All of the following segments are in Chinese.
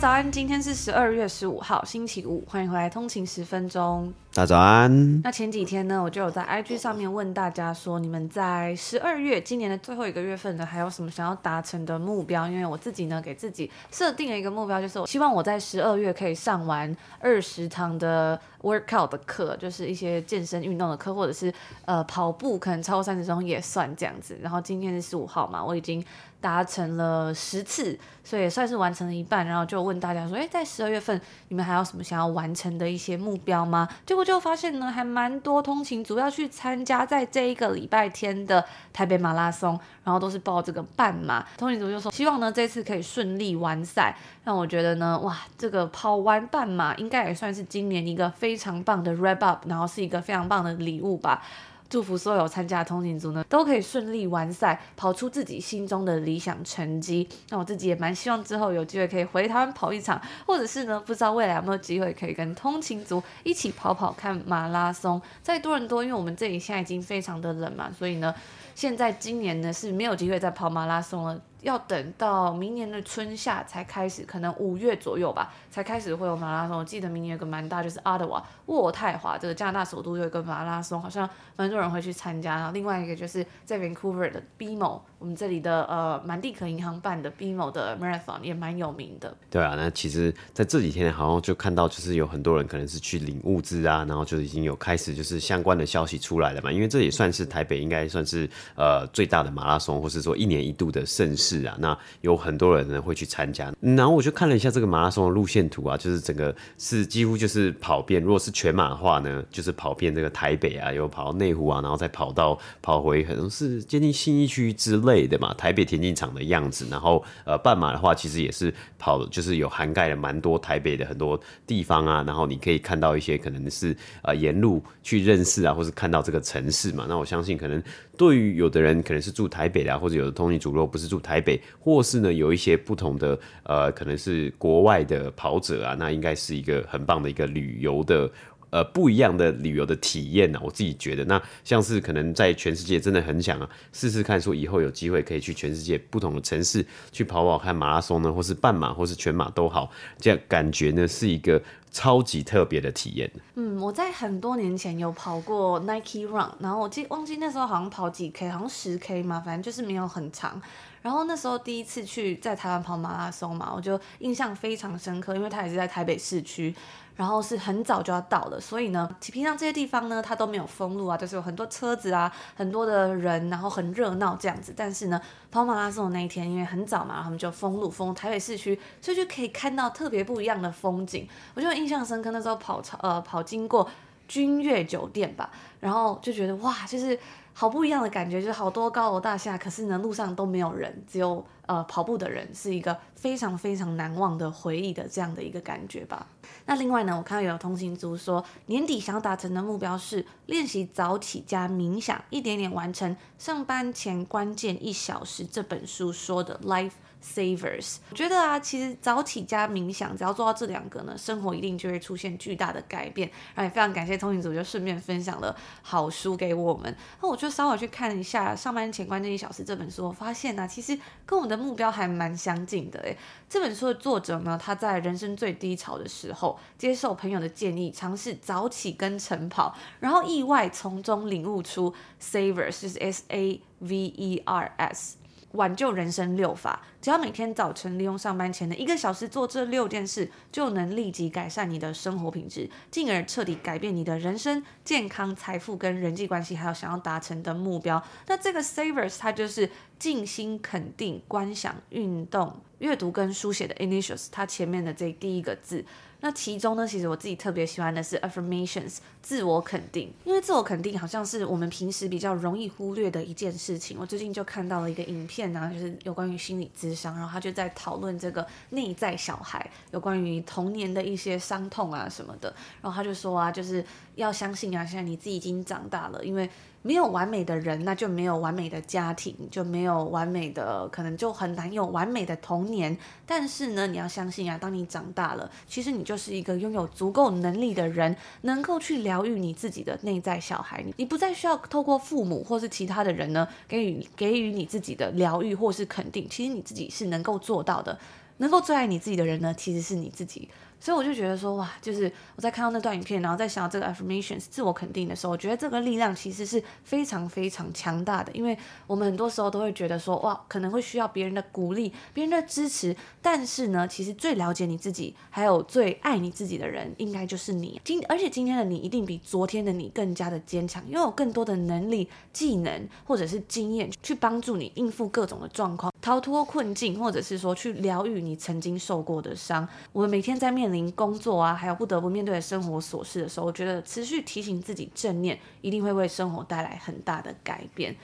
早安，今天是十二月十五号，星期五，欢迎回来通勤十分钟。大家早安。那前几天呢，我就有在 IG 上面问大家说，你们在十二月今年的最后一个月份呢，还有什么想要达成的目标？因为我自己呢，给自己设定了一个目标，就是我希望我在十二月可以上完二十堂的 workout 的课，就是一些健身运动的课，或者是呃跑步，可能超过三十钟也算这样子。然后今天是十五号嘛，我已经达成了十次，所以也算是完成了一半。然后就问大家说，诶，在十二月份你们还有什么想要完成的一些目标吗？结果就发现呢，还蛮多通勤族要去参加在这一个礼拜天的台北马拉松，然后都是报这个半马。通勤族就说，希望呢这次可以顺利完赛。让我觉得呢，哇，这个跑完半马应该也算是今年一个非常棒的 wrap up，然后是一个非常棒的礼物吧。祝福所有参加的通勤族呢，都可以顺利完赛，跑出自己心中的理想成绩。那我自己也蛮希望之后有机会可以回台湾跑一场，或者是呢，不知道未来有没有机会可以跟通勤族一起跑跑看马拉松。在多人多，因为我们这里现在已经非常的冷嘛，所以呢，现在今年呢是没有机会再跑马拉松了。要等到明年的春夏才开始，可能五月左右吧，才开始会有马拉松。我记得明年有个蛮大，就是 Ottawa 渥太华这个加拿大首都有一个马拉松，好像蛮多人会去参加。然后另外一个就是在 Vancouver 的 BMO，我们这里的呃满地可银行办的 BMO 的 Marathon 也蛮有名的。对啊，那其实在这几天好像就看到，就是有很多人可能是去领物资啊，然后就已经有开始就是相关的消息出来了嘛。因为这也算是台北应该算是呃最大的马拉松，或是说一年一度的盛事。是啊，那有很多人呢会去参加，然后我就看了一下这个马拉松的路线图啊，就是整个是几乎就是跑遍，如果是全马的话呢，就是跑遍这个台北啊，有跑到内湖啊，然后再跑到跑回可能是接近信义区之类的嘛，台北田径场的样子。然后呃，半马的话其实也是跑，就是有涵盖了蛮多台北的很多地方啊，然后你可以看到一些可能是呃沿路去认识啊，或是看到这个城市嘛。那我相信可能对于有的人可能是住台北的啊，或者有的通勤族如果不是住。台北，或是呢有一些不同的呃，可能是国外的跑者啊，那应该是一个很棒的一个旅游的呃不一样的旅游的体验呢、我自己觉得，那像是可能在全世界真的很想啊试试看，说以后有机会可以去全世界不同的城市去跑跑看马拉松呢，或是半马，或是全马都好，这样感觉呢是一个超级特别的体验。嗯，我在很多年前有跑过 Nike Run，然后我记忘记那时候好像跑几 K，好像十 K 嘛，反正就是没有很长。然后那时候第一次去在台湾跑马拉松嘛，我就印象非常深刻，因为它也是在台北市区，然后是很早就要到的，所以呢，平常这些地方呢，它都没有封路啊，就是有很多车子啊，很多的人，然后很热闹这样子。但是呢，跑马拉松的那一天，因为很早嘛，他们就封路，封台北市区，所以就可以看到特别不一样的风景。我就印象深刻，那时候跑呃跑经过君悦酒店吧，然后就觉得哇，就是。好不一样的感觉，就是好多高楼大厦，可是呢，路上都没有人，只有呃跑步的人，是一个非常非常难忘的回忆的这样的一个感觉吧。那另外呢，我看到有通行族说，年底想要达成的目标是练习早起加冥想，一点点完成上班前关键一小时。这本书说的 Life Savers，我觉得啊，其实早起加冥想，只要做到这两个呢，生活一定就会出现巨大的改变。然后也非常感谢通勤族，就顺便分享了好书给我们。那我就稍微去看一下《上班前关键一小时》这本书，我发现呢、其实跟我的目标还蛮相近的。诶，这本书的作者呢，他在人生最低潮的时候，接受朋友的建议，尝试早起跟晨跑，然后意外从中领悟出 Savers，就是 S A V E R S。挽救人生六法，只要每天早晨利用上班前的一个小时做这六件事，就能立即改善你的生活品质，进而彻底改变你的人生、健康、财富跟人际关系，还有想要达成的目标。那这个 Savers 它就是静心、肯定、观想、运动、阅读跟书写的 initials，它前面的这第一个字。那其中呢，其实我自己特别喜欢的是 affirmations，自我肯定，因为自我肯定好像是我们平时比较容易忽略的一件事情。我最近就看到了一个影片啊，就是有关于心理咨商，然后他就在讨论这个内在小孩，有关于童年的一些伤痛啊什么的。然后他就说啊，就是要相信啊，现在你自己已经长大了，因为。没有完美的人，那就没有完美的家庭，就没有完美的，可能就很难有完美的童年。但是呢，你要相信啊，当你长大了，其实你就是一个拥有足够能力的人，能够去疗愈你自己的内在小孩。你不再需要透过父母或是其他的人呢，给予给予你自己的疗愈或是肯定。其实你自己是能够做到的，能够最爱你自己的人呢，其实是你自己。所以我就觉得说，哇，就是我在看到那段影片，然后在想到这个 affirmations 自我肯定的时候，我觉得这个力量其实是非常非常强大的。因为我们很多时候都会觉得说，哇，可能会需要别人的鼓励、别人的支持，但是呢，其实最了解你自己，还有最爱你自己的人，应该就是你。今而且今天的你一定比昨天的你更加的坚强，拥有更多的能力、技能或者是经验，去帮助你应付各种的状况，逃脱困境，或者是说去疗愈你曾经受过的伤。我们每天在面。面临工作啊，还有不得不面对的生活琐事的时候，我觉得持续提醒自己正念，一定会为生活带来很大的改变。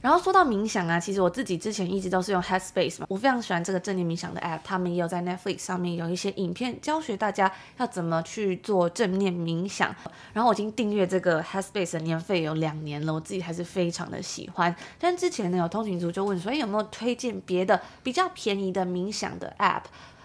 然后说到冥想啊，其实我自己之前一直都是用 Headspace 嘛，我非常喜欢这个正念冥想的 App，他们也有在 Netflix 上面有一些影片教学大家要怎么去做正念冥想。然后我已经订阅这个 Headspace 的年费有两年了，我自己还是非常的喜欢。但之前呢，有通勤族就问说，哎，有没有推荐别的比较便宜的冥想的 App？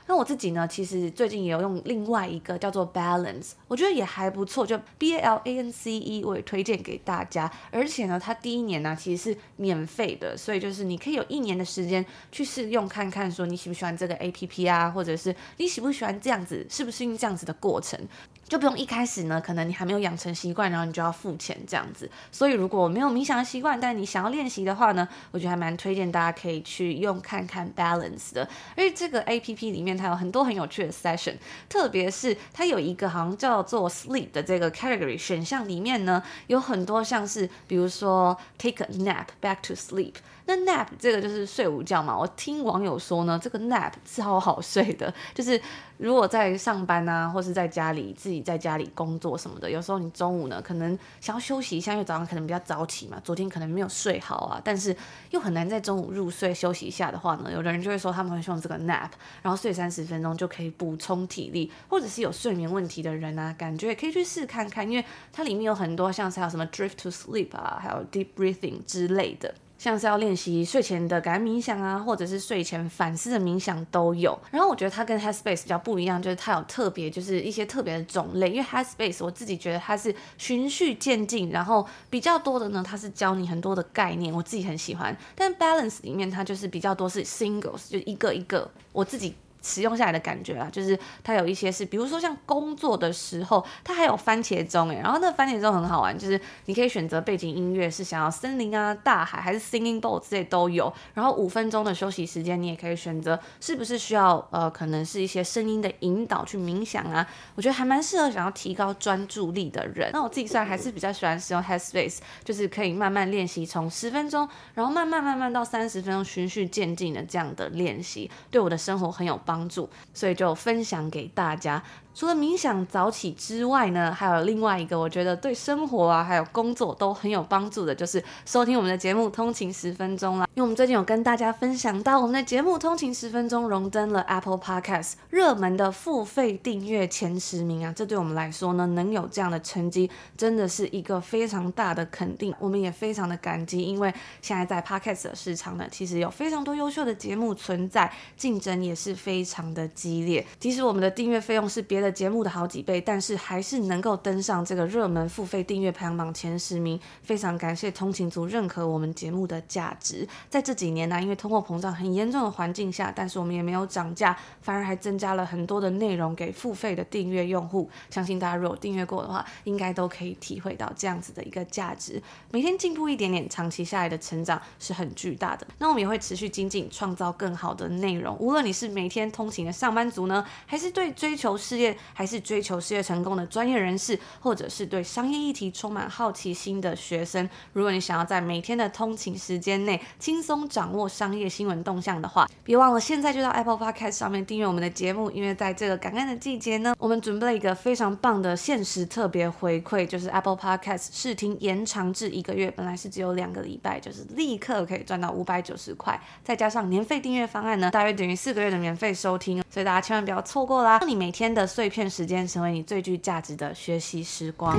那我自己呢，其实最近也有用另外一个叫做 Balance，我觉得也还不错，就 B A L A N C E，我也推荐给大家。而且呢，它第一年呢其实是免费的，所以就是你可以有一年的时间去试用看看，说你喜不喜欢这个 A P P 啊，或者是你喜不喜欢这样子，适不适应这样子的过程。就不用一开始呢，可能你还没有养成习惯，然后你就要付钱这样子。所以如果没有冥想的习惯，但你想要练习的话呢，我觉得还蛮推荐大家可以去用看看 Balance 的。因为这个 APP 里面它有很多很有趣的 session，特别是它有一个好像叫做 Sleep 的这个 category 选项里面呢，有很多像是比如说 Take a nap, back to sleep。那 nap 这个就是睡午觉嘛。我听网友说呢，这个 nap 是超好睡的，就是。如果在上班啊，或是在家里自己在家里工作什么的，有时候你中午呢可能想要休息一下，因为早上可能比较早起嘛，昨天可能没有睡好啊，但是又很难在中午入睡休息一下的话呢，有的人就会说他们会用这个 nap，然后睡三十分钟就可以补充体力，或者是有睡眠问题的人啊，感觉也可以去试看看，因为它里面有很多像是还有什么 drift to sleep 啊，还有 deep breathing 之类的。像是要练习睡前的感恩冥想啊，或者是睡前反思的冥想都有。然后我觉得它跟 Headspace 比较不一样，就是它有特别，就是一些特别的种类。因为 Headspace 我自己觉得它是循序渐进，然后比较多的呢，它是教你很多的概念，我自己很喜欢。但 Balance 里面它就是比较多是 Singles，就一个一个，我自己。使用下来的感觉啊，就是它有一些是，比如说像工作的时候，它还有番茄钟诶，然后那番茄钟很好玩，就是你可以选择背景音乐是想要森林啊、大海还是 singing bowl 之类都有。然后五分钟的休息时间，你也可以选择是不是需要呃，可能是一些声音的引导去冥想啊。我觉得还蛮适合想要提高专注力的人。那我自己虽然还是比较喜欢使用 Headspace，就是可以慢慢练习，从十分钟，然后慢慢慢慢到三十分钟，循序渐进的这样的练习，对我的生活很有帮。帮助，所以就分享给大家。除了冥想早起之外呢，还有另外一个我觉得对生活啊，还有工作都很有帮助的，就是收听我们的节目《通勤十分钟》啦。因为我们最近有跟大家分享到，我们的节目《通勤十分钟》荣登了 Apple Podcast 热门的付费订阅前十名啊，这对我们来说呢，能有这样的成绩，真的是一个非常大的肯定。我们也非常的感激，因为现在在 Podcast 的市场呢，其实有非常多优秀的节目存在，竞争也是非常的激烈。即使我们的订阅费用是别的。节目的好几倍，但是还是能够登上这个热门付费订阅排行榜前十名，非常感谢通勤族认可我们节目的价值。在这几年呢、因为通货膨胀很严重的环境下，但是我们也没有涨价，反而还增加了很多的内容给付费的订阅用户。相信大家如果订阅过的话，应该都可以体会到这样子的一个价值。每天进步一点点，长期下来的成长是很巨大的。那我们也会持续精进，创造更好的内容。无论你是每天通勤的上班族呢，还是对追求事业还是追求事业成功的专业人士，或者是对商业议题充满好奇心的学生，如果你想要在每天的通勤时间内轻松掌握商业新闻动向的话，别忘了现在就到 Apple Podcast 上面订阅我们的节目，因为在这个感恩的季节呢，我们准备了一个非常棒的限时特别回馈，就是 Apple Podcast 试听延长至一个月，本来是只有两个礼拜，就是立刻可以赚到五百九十块，再加上年费订阅方案呢，大约等于四个月的免费收听，所以大家千万不要错过啦！让你每天的碎片时间成为你最具价值的学习时光。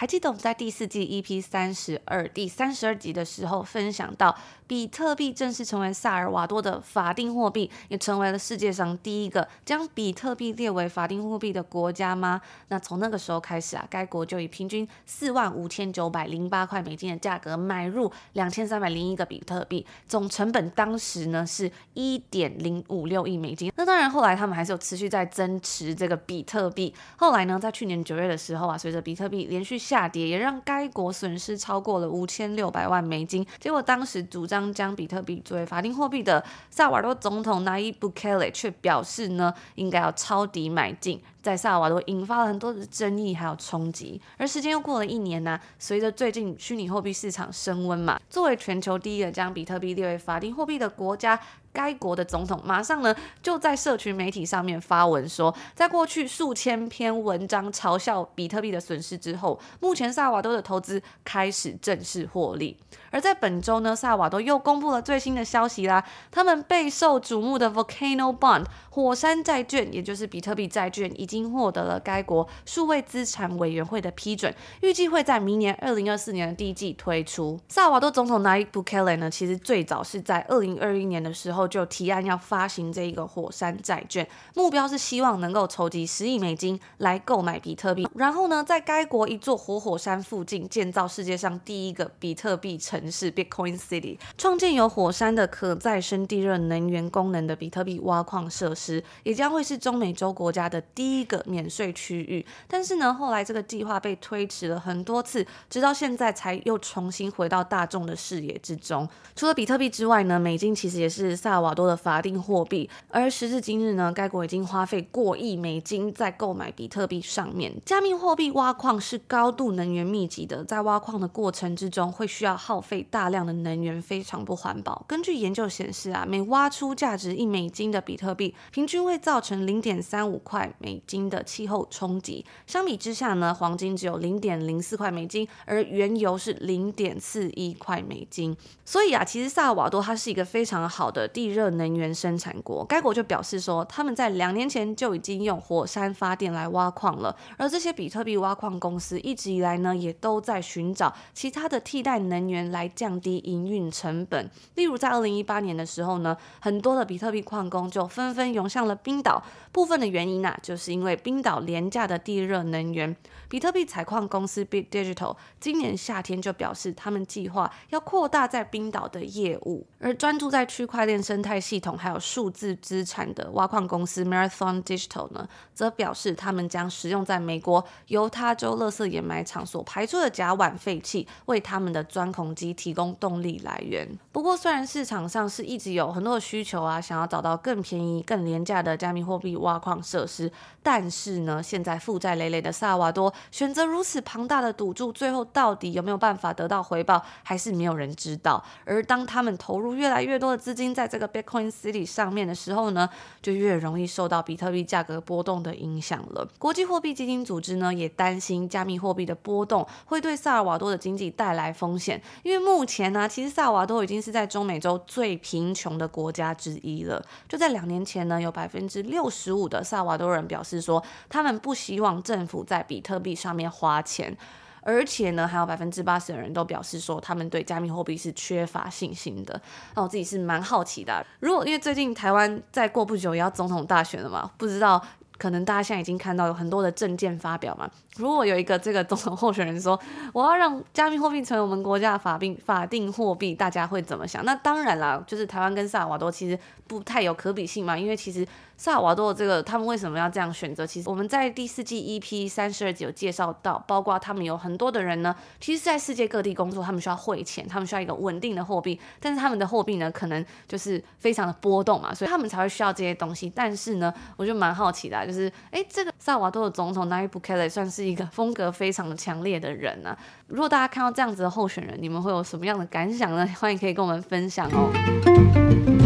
还记得我们在第四季 EP 三十二第三十二集的时候分享到，比特币正式成为萨尔瓦多的法定货币，也成为了世界上第一个将比特币列为法定货币的国家吗？那从那个时候开始啊，该国就以平均四万五千九百零八块美金的价格买入两千三百零一个比特币，总成本当时呢是一点零五六亿美金。那当然后来他们还是有持续在增持这个比特币。后来呢，在去年九月的时候啊，随着比特币连续下跌也让该国损失超过了五千六百万美金。结果，当时主张将比特币作为法定货币的萨尔瓦多总统纳伊布凯雷却表示呢，应该要抄底买进，在萨尔瓦多引发了很多的争议还有冲击。而时间又过了一年呢、啊，随着最近虚拟货币市场升温嘛，作为全球第一个将比特币列为法定货币的国家。该国的总统马上呢就在社群媒体上面发文说，在过去数千篇文章嘲笑比特币的损失之后，目前萨瓦多的投资开始正式获利。而在本周呢，萨瓦多又公布了最新的消息啦，他们备受瞩目的 Volcano Bond 火山债券，也就是比特币债券，已经获得了该国数位资产委员会的批准，预计会在明年二零二四年的第一季推出。萨瓦多总统纳伊布凯雷呢，其实最早是在二零二一年的时候。就提案要发行这一个火山债券，目标是希望能够筹集十亿美金来购买比特币，然后呢，在该国一座活火山附近建造世界上第一个比特币城城市 Bitcoin City，创建有火山的可再生地热能源功能的比特币挖矿设施，也将会是中美洲国家的第一个免税区域。但是呢，后来这个计划被推迟了很多次，直到现在才又重新回到大众的视野之中。除了比特币之外呢，美金其实也是萨尔瓦多的法定货币，而时至今日呢，该国已经花费过亿美金在购买比特币上面。加密货币挖矿是高度能源密集的，在挖矿的过程之中会需要耗费大量的能源，非常不环保。根据研究显示啊，每挖出价值一美金的比特币，平均会造成零点三五块美金的气候冲击。相比之下呢，黄金只有零点零四块美金，而原油是零点四一块美金。所以啊，其实萨尔瓦多它是一个非常好的地热能源生产国，该国就表示说，他们在两年前就已经用火山发电来挖矿了。而这些比特币挖矿公司一直以来呢，也都在寻找其他的替代能源来来降低营运成本。例如，在二零一八年的时候呢，很多的比特币矿工就纷纷涌向了冰岛。部分的原因呢、就是因为冰岛廉价的地热能源。比特币采矿公司 Bit Digital 今年夏天就表示，他们计划要扩大在冰岛的业务，而专注在区块链生态系统还有数字资产的挖矿公司 Marathon Digital 呢，则表示他们将使用在美国犹他州垃圾掩埋场所排出的甲烷废气，为他们的钻孔机提供动力来源。不过，虽然市场上是一直有很多的需求啊，想要找到更便宜、更廉价的加密货币挖矿设施，但是呢，现在负债累累的萨瓦多。选择如此庞大的赌注，最后到底有没有办法得到回报，还是没有人知道。而当他们投入越来越多的资金在这个 Bitcoin City 上面的时候呢，就越容易受到比特币价格波动的影响了。国际货币基金组织呢也担心加密货币的波动会对萨尔瓦多的经济带来风险，因为目前呢，其实萨尔瓦多已经是在中美洲最贫穷的国家之一了。就在两年前呢，有百分之六十五的萨尔瓦多人表示说，他们不希望政府在比特币上面花钱，而且呢，还有百分之八十的人都表示说，他们对加密货币是缺乏信心的。那我自己是蛮好奇的，如果因为最近台湾再过不久也要总统大选了嘛，不知道可能大家现在已经看到有很多的政见发表嘛。如果有一个这个总统候选人说，我要让加密货币成为我们国家的法定法定货币，大家会怎么想？那当然啦，就是台湾跟萨尔瓦多其实不太有可比性嘛，因为其实萨尔瓦多的这个他们为什么要这样选择？其实我们在第四季 EP 三十二集有介绍到，包括他们有很多的人呢，其实在世界各地工作，他们需要汇钱，他们需要一个稳定的货币，但是他们的货币呢，可能就是非常的波动嘛，所以他们才会需要这些东西。但是呢，我就蛮好奇的，就是哎，这个萨尔瓦多的总统 Nayib Bukele 算是一个风格非常强烈的人呢、啊。如果大家看到这样子的候选人，你们会有什么样的感想呢？欢迎可以跟我们分享哦。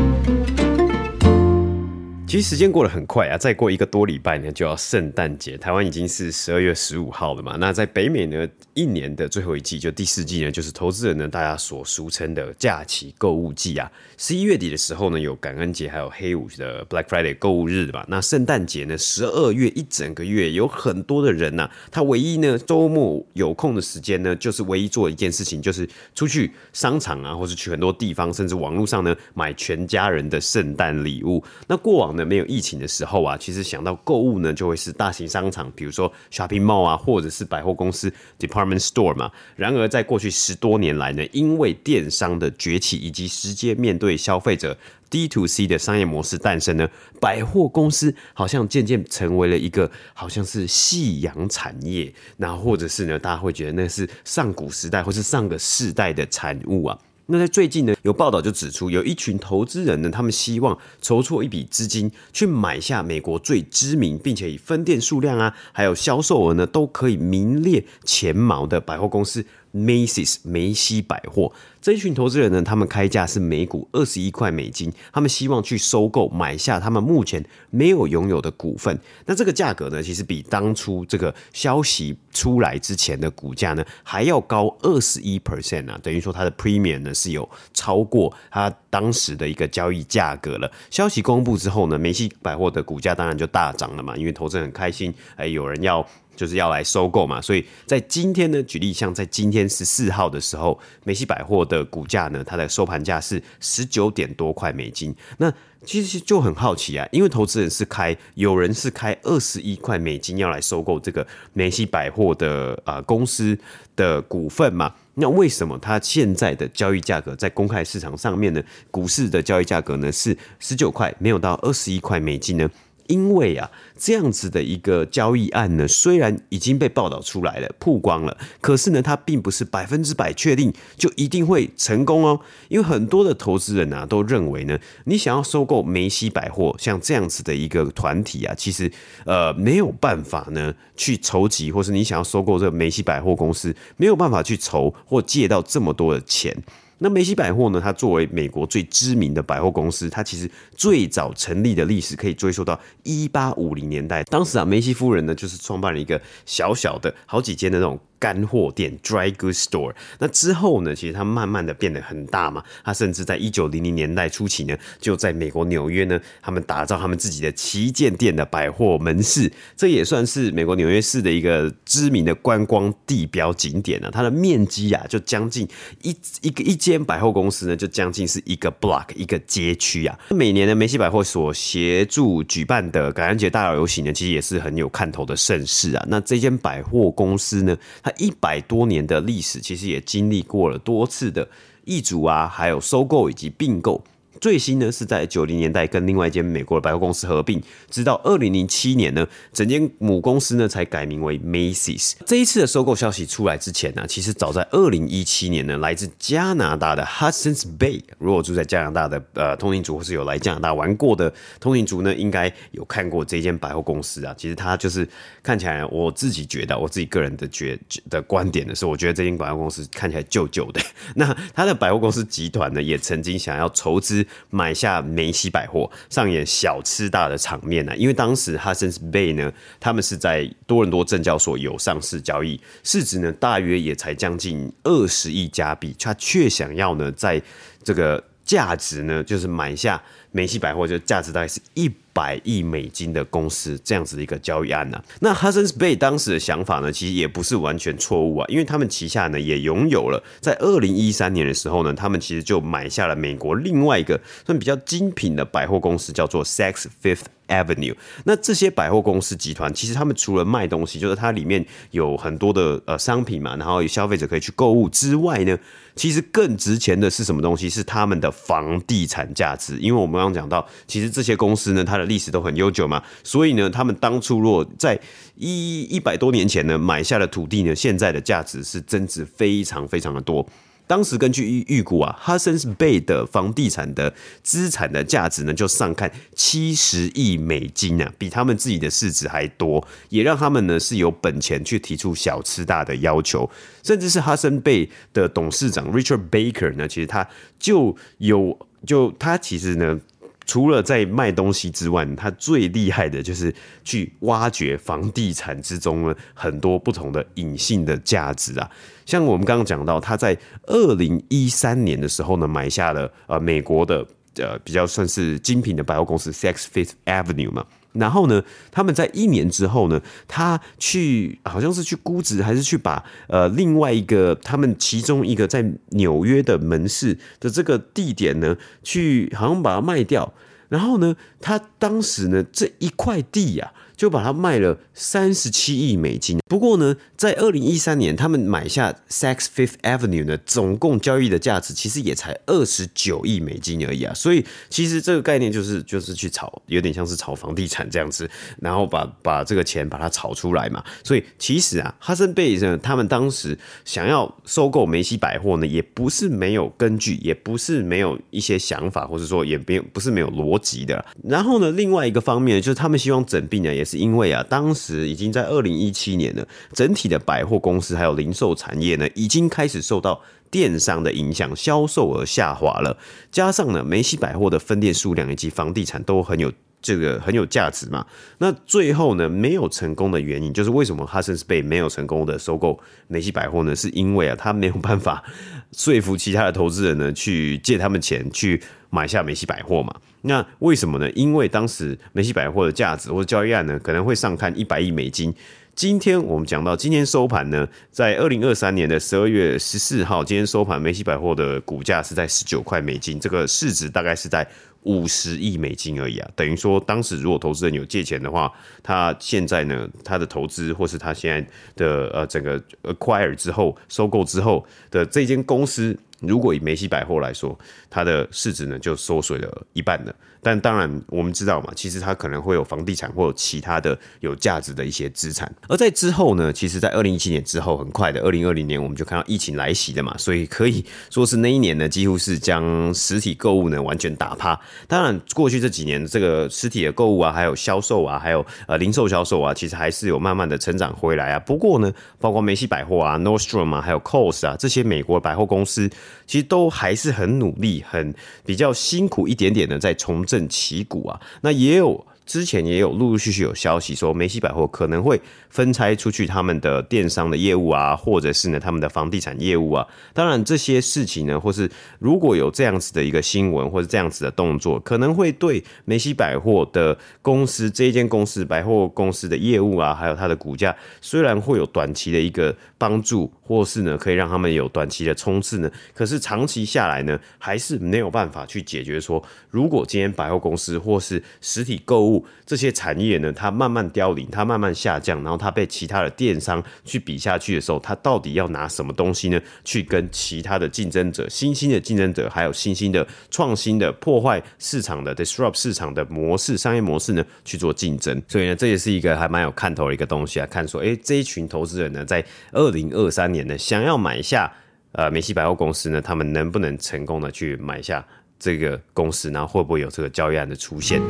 其实时间过得很快啊，再过一个多礼拜呢，就要圣诞节。台湾已经是十二月十五号了嘛。那在北美呢，一年的最后一季，就第四季呢，就是投资人呢大家所俗称的假期购物季啊。十一月底的时候呢，有感恩节，还有黑五的 Black Friday 购物日吧。那圣诞节呢，十二月一整个月，有很多的人呐、他唯一呢周末有空的时间呢，就是唯一做一件事情，就是出去商场啊，或是去很多地方，甚至网络上呢买全家人的圣诞礼物。那过往呢，没有疫情的时候啊，其实想到购物呢，就会是大型商场，比如说 shopping mall 啊，或者是百货公司 department store 嘛。然而，在过去十多年来呢，因为电商的崛起以及直接面对消费者 D to C 的商业模式诞生呢，百货公司好像渐渐成为了一个好像是夕阳产业，那或者是呢，大家会觉得那是上古时代或是上个世代的产物啊。那在最近呢，有报道就指出，有一群投资人呢，他们希望筹措一笔资金，去买下美国最知名，并且以分店数量啊，还有销售额呢，都可以名列前茅的百货公司。Macy's 梅西百货这一群投资人呢，他们开价是每股二十一块美金，他们希望去收购买下他们目前没有拥有的股份。那这个价格呢，其实比当初这个消息出来之前的股价呢还要高二十一 percent 啊，等于说它的 premium 呢是有超过它当时的一个交易价格了。消息公布之后呢，梅西百货的股价当然就大涨了嘛，因为投资人很开心，哎，有人要。就是要来收购嘛，所以在今天呢，举例像在今天十四号的时候，梅西百货的的股价呢，它的收盘价是十九点多块美金。那其实就很好奇啊，因为投资人是开，有人是开二十一块美金要来收购这个梅西百货的啊、公司的股份嘛。那为什么它现在的交易价格在公开市场上面呢？股市的交易价格呢是十九块，没有到二十一块美金呢？因为啊，这样子的一个交易案呢，虽然已经被报道出来了、曝光了，可是呢，它并不是百分之百确定就一定会成功哦。因为很多的投资人啊，都认为呢，你想要收购梅西百货，像这样子的一个团体啊，其实呃没有办法呢去筹集，或是你想要收购这个梅西百货公司，没有办法去筹或借到这么多的钱。那梅西百货呢？它作为美国最知名的百货公司，它其实最早成立的历史可以追溯到一八五零年代。当时啊，梅西夫人呢就是创办了一个小小的好几间的那种。干货店 （dry goods store），那之后呢，其实它慢慢的变得很大嘛。它甚至在一九零零年代初期呢，就在美国纽约呢，他们打造他们自己的旗舰店的百货门市，这也算是美国纽约市的一个知名的观光地标景点啊。它的面积啊，就将近一一个一间百货公司呢，就将近是一个 block 一个街区啊。每年的梅西百货所协助举办的感恩节大游行呢，其实也是很有看头的盛事啊。那这间百货公司呢，它一百多年的历史，其实也经历过了多次的易主啊，还有收购以及并购。最新呢是在九零年代跟另外一间美国的百货公司合并，直到二零零七年呢，整间母公司呢才改名为 Macy's。这一次的收购消息出来之前呢、其实早在二零一七年呢，来自加拿大的 Hudson's Bay，如果住在加拿大的呃通勤族或是有来加拿大玩过的通勤族呢，应该有看过这间百货公司啊。其实它就是看起来，我自己觉得，我自己个人的觉的观点的是，我觉得这间百货公司看起来旧旧的。那它的百货公司集团呢，也曾经想要筹资。买下梅西百货，上演小吃大的场面呢、因为当时哈森贝呢，他们是在多伦多证交所有上市交易，市值呢大约也才将近二十亿加币，他却想要呢，在这个价值呢，就是买下梅西百货，就价值大概是一百亿美金的公司这样子的一个交易案呢、啊。那 Hudson's Bay 当时的想法呢，其实也不是完全错误啊，因为他们旗下呢也拥有了，在二零一三年的时候呢，他们其实就买下了美国另外一个算比较精品的百货公司，叫做 Saks Fifth Avenue，那这些百货公司集团其实他们除了卖东西，就是它里面有很多的呃商品嘛，然后有消费者可以去购物之外呢，其实更值钱的是什么东西？是他们的房地产价值。因为我们刚刚讲到，其实这些公司呢，它的历史都很悠久嘛，所以呢，他们当初若在一一百多年前呢买下的土地呢，现在的价值是增值非常非常的多。当时根据预预估啊，Hudson's Bay 的房地产的资产的价值呢，就上看七十亿美金啊，比他们自己的市值还多，也让他们呢是有本钱去提出小吃大的要求，甚至是 Hudson Bay 的董事长 Richard Baker 呢，其实他就有就他其实呢。除了在卖东西之外，他最厉害的就是去挖掘房地产之中呢很多不同的隐性的价值啊。像我们刚刚讲到，他在二零一三年的时候呢，买下了呃美国的呃比较算是精品的百货公司，SIX FIFTH Avenue 嘛。然后呢，他们在一年之后呢，他去好像是去估值，还是去把呃另外一个他们其中一个在纽约的门市的这个地点呢，去好像把它卖掉。然后呢，他当时呢这一块地呀、就把它卖了三十七亿美金。不过呢，在二零一三年，他们买下 s a x Fifth Avenue 呢，总共交易的价值其实也才二十九亿美金而已啊。所以其实这个概念就是就是去炒，有点像是炒房地产这样子，然后把把这个钱把它炒出来嘛。所以其实啊哈森贝呢，他们当时想要收购梅西百货呢，也不是没有根据，也不是没有一些想法，或者说也没有不是没有逻辑的。然后呢，另外一个方面就是他们希望整并呢，也是因为啊，当时已经在二零一七年了，整体的百货公司还有零售产业呢，已经开始受到电商的影响，销售额下滑了。加上呢，梅西百货的分店数量以及房地产都很有这个很有价值嘛。那最后呢，没有成功的原因，就是为什么 Hudson's Bay 没有成功的收购梅西百货呢？是因为啊，他没有办法说服其他的投资人呢，去借他们钱去买下梅西百货嘛。那为什么呢？因为当时梅西百货的价值或者交易案呢，可能会上看一百亿美金。今天我们讲到今天收盘呢，在二零二三年的十二月十四号，今天收盘梅西百货的股价是在十九块美金，这个市值大概是在五十亿美金而已啊。等于说，当时如果投资人有借钱的话，他现在呢，他的投资或是他现在的呃整个 acquire 之后收购之后的这间公司。如果以梅西百货来说，它的市值呢就缩水了一半了。但当然，我们知道嘛，其实它可能会有房地产或有其他的有价值的一些资产。而在之后呢，其实，在二零一七年之后，很快的二零二零年，我们就看到疫情来袭了嘛，所以可以说是那一年呢，几乎是将实体购物呢完全打趴。当然，过去这几年这个实体的购物啊，还有销售啊，还有呃零售销售啊，其实还是有慢慢的成长回来啊。不过呢，包括梅西百货啊、Nordstrom 啊，还有 c o s 啊这些美国百货公司。其实都还是很努力，很比较辛苦一点点的在重振正旗鼓啊，那也有。之前也有陆陆续续有消息说，梅西百货可能会分拆出去他们的电商的业务啊，或者是呢他们的房地产业务啊。当然这些事情呢，或是如果有这样子的一个新闻或者这样子的动作，可能会对梅西百货的公司这一间公司百货公司的业务啊，还有它的股价，虽然会有短期的一个帮助，或是呢可以让他们有短期的冲刺呢，可是长期下来呢，还是没有办法去解决说，如果今天百货公司或是实体购物。这些产业呢，它慢慢凋零，它慢慢下降，然后它被其他的电商去比下去的时候，它到底要拿什么东西呢？去跟其他的竞争者、新兴的竞争者，还有新兴的创新的破坏市场的 disrupt 市场的模式、商业模式呢，去做竞争。所以呢，这也是一个还蛮有看头的一个东西啊。看说，哎，这一群投资人呢，在二零二三年呢，想要买下呃梅西百货公司呢，他们能不能成功的去买下这个公司？然后会不会有这个交易案的出现？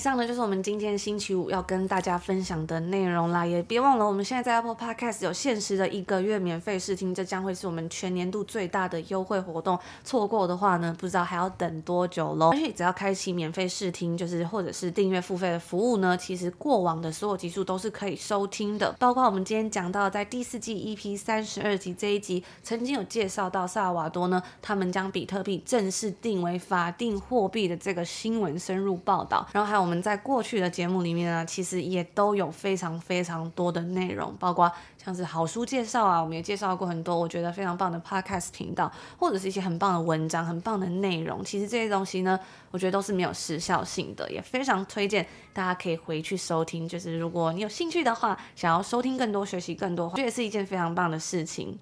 以上呢就是我们今天星期五要跟大家分享的内容啦，也别忘了我们现在在 Apple Podcast 有限时的一个月免费试听，这将会是我们全年度最大的优惠活动，错过的话呢，不知道还要等多久喽。而且只要开启免费试听，就是或者是订阅付费的服务呢，其实过往的所有集数都是可以收听的，包括我们今天讲到在第四季 EP 三十二集这一集，曾经有介绍到萨瓦多呢，他们将比特币正式定为法定货币的这个新闻深入报道，然后还有我们在过去的节目里面呢，其实也都有非常非常多的内容，包括像是好书介绍啊，我们也介绍过很多我觉得非常棒的 podcast 频道，或者是一些很棒的文章、很棒的内容。其实这些东西呢，我觉得都是没有时效性的，也非常推荐大家可以回去收听。就是如果你有兴趣的话，想要收听更多、学习更多，这也是一件非常棒的事情。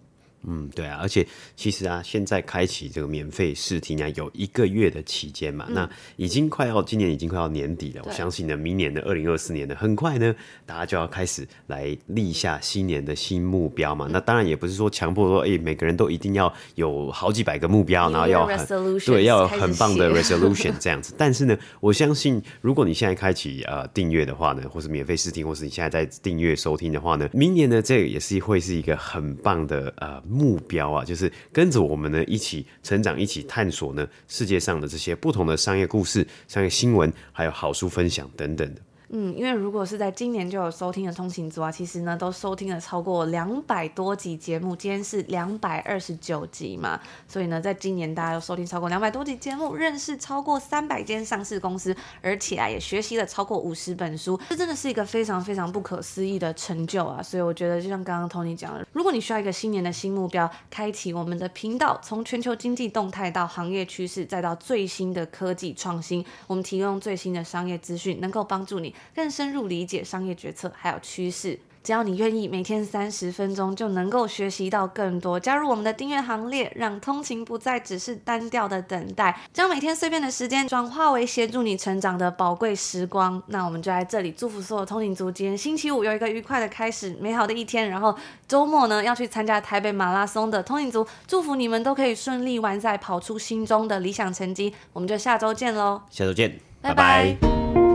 嗯，对啊，而且其实啊，现在开启这个免费试听啊，有一个月的期间嘛，嗯、那已经快要今年已经快要年底了，我相信呢，明年的二零二四年呢，很快呢，大家就要开始来立下新年的新目标嘛。嗯、那当然也不是说强迫说，哎、欸，每个人都一定要有好几百个目标，然后要很对，要有很棒的 resolution 这样子。但是呢，我相信如果你现在开启呃订阅的话呢，或是免费试听，或是你现在在订阅收听的话呢，明年呢，这个也是会是一个很棒的呃。目标啊，就是跟着我们呢一起成长，一起探索呢世界上的这些不同的商业故事、商业新闻，还有好书分享等等的。嗯，因为如果是在今年就有收听的通勤族啊，其实呢都收听了超过两百多集节目，今天是两百二十九集嘛，所以呢，在今年大家都收听超过两百多集节目，认识超过三百间上市公司，而且啊也学习了超过五十本书，这真的是一个非常非常不可思议的成就啊！所以我觉得就像刚刚 Tony 讲的，如果你需要一个新年的新目标，开启我们的频道，从全球经济动态到行业趋势，再到最新的科技创新，我们提供最新的商业资讯，能够帮助你。更深入理解商业决策还有趋势，只要你愿意，每天三十分钟就能够学习到更多。加入我们的订阅行列，让通勤不再只是单调的等待，将每天碎片的时间转化为协助你成长的宝贵时光。那我们就在这里祝福所有通勤族，今天星期五有一个愉快的开始，美好的一天。然后周末呢要去参加台北马拉松的通勤族，祝福你们都可以顺利完赛，跑出心中的理想成绩。我们就下周见喽！下周见，拜拜。拜拜。